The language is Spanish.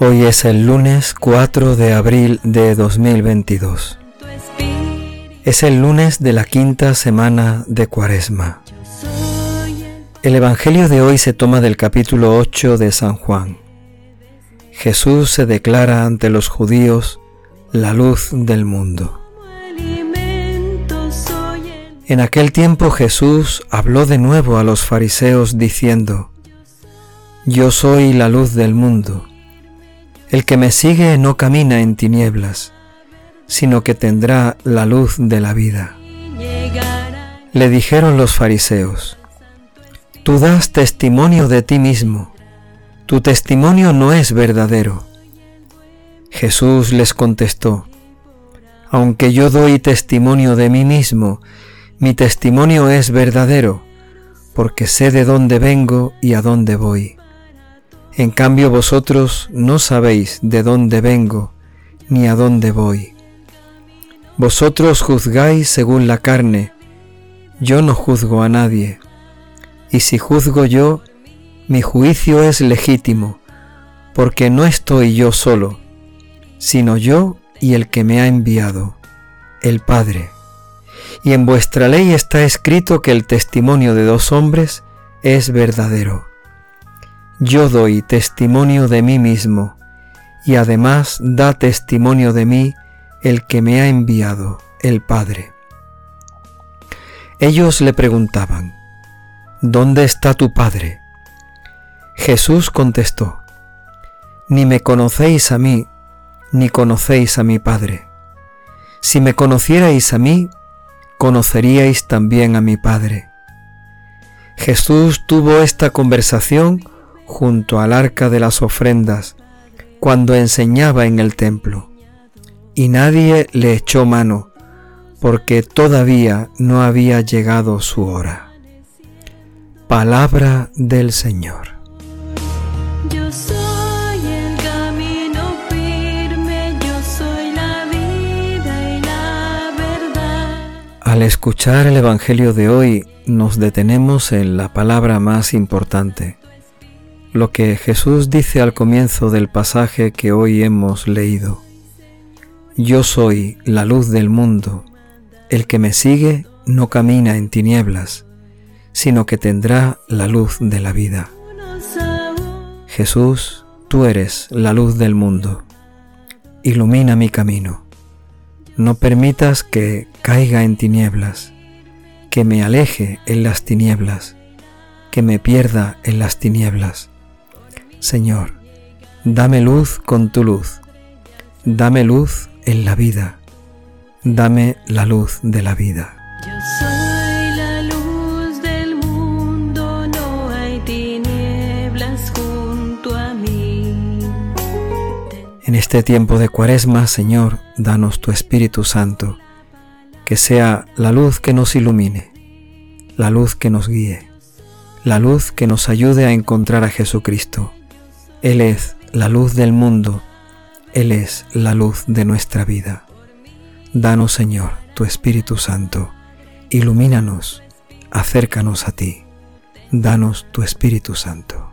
Hoy es el lunes 4 de abril de 2022. Es el lunes de la quinta semana de Cuaresma. El Evangelio de hoy se toma del capítulo 8 de San Juan. Jesús se declara ante los judíos la luz del mundo. En aquel tiempo Jesús habló de nuevo a los fariseos diciendo, Yo soy la luz del mundo. El que me sigue no camina en tinieblas, sino que tendrá la luz de la vida. Le dijeron los fariseos, Tú das testimonio de ti mismo, tu testimonio no es verdadero. Jesús les contestó, Aunque yo doy testimonio de mí mismo, mi testimonio es verdadero, porque sé de dónde vengo y a dónde voy. En cambio vosotros no sabéis de dónde vengo ni a dónde voy. Vosotros juzgáis según la carne, yo no juzgo a nadie. Y si juzgo yo, mi juicio es legítimo, porque no estoy yo solo, sino yo y el que me ha enviado, el Padre. Y en vuestra ley está escrito que el testimonio de dos hombres es verdadero. Yo doy testimonio de mí mismo, y además da testimonio de mí el que me ha enviado, el Padre. Ellos le preguntaban, ¿Dónde está tu Padre? Jesús contestó, Ni me conocéis a mí, ni conocéis a mi Padre. Si me conocierais a mí, conoceríais también a mi Padre. Jesús tuvo esta conversación junto al arca de las ofrendas, cuando enseñaba en el templo, y nadie le echó mano, porque todavía no había llegado su hora. Palabra del Señor. Yo soy el camino firme, yo soy la vida y la verdad. Al escuchar el Evangelio de hoy, nos detenemos en la palabra más importante, lo que Jesús dice al comienzo del pasaje que hoy hemos leído. Yo soy la luz del mundo, el que me sigue no camina en tinieblas, sino que tendrá la luz de la vida. Jesús, tú eres la luz del mundo. Ilumina mi camino. No permitas que caiga en tinieblas, que me aleje en las tinieblas, que me pierda en las tinieblas. Señor, dame luz con tu luz, dame luz en la vida, dame la luz de la vida. Yo soy la luz del mundo, no hay tinieblas junto a mí. En este tiempo de cuaresma, Señor, danos tu Espíritu Santo, que sea la luz que nos ilumine, la luz que nos guíe, la luz que nos ayude a encontrar a Jesucristo. Él es la luz del mundo, Él es la luz de nuestra vida. Danos, Señor, tu Espíritu Santo, ilumínanos, acércanos a ti. Danos tu Espíritu Santo.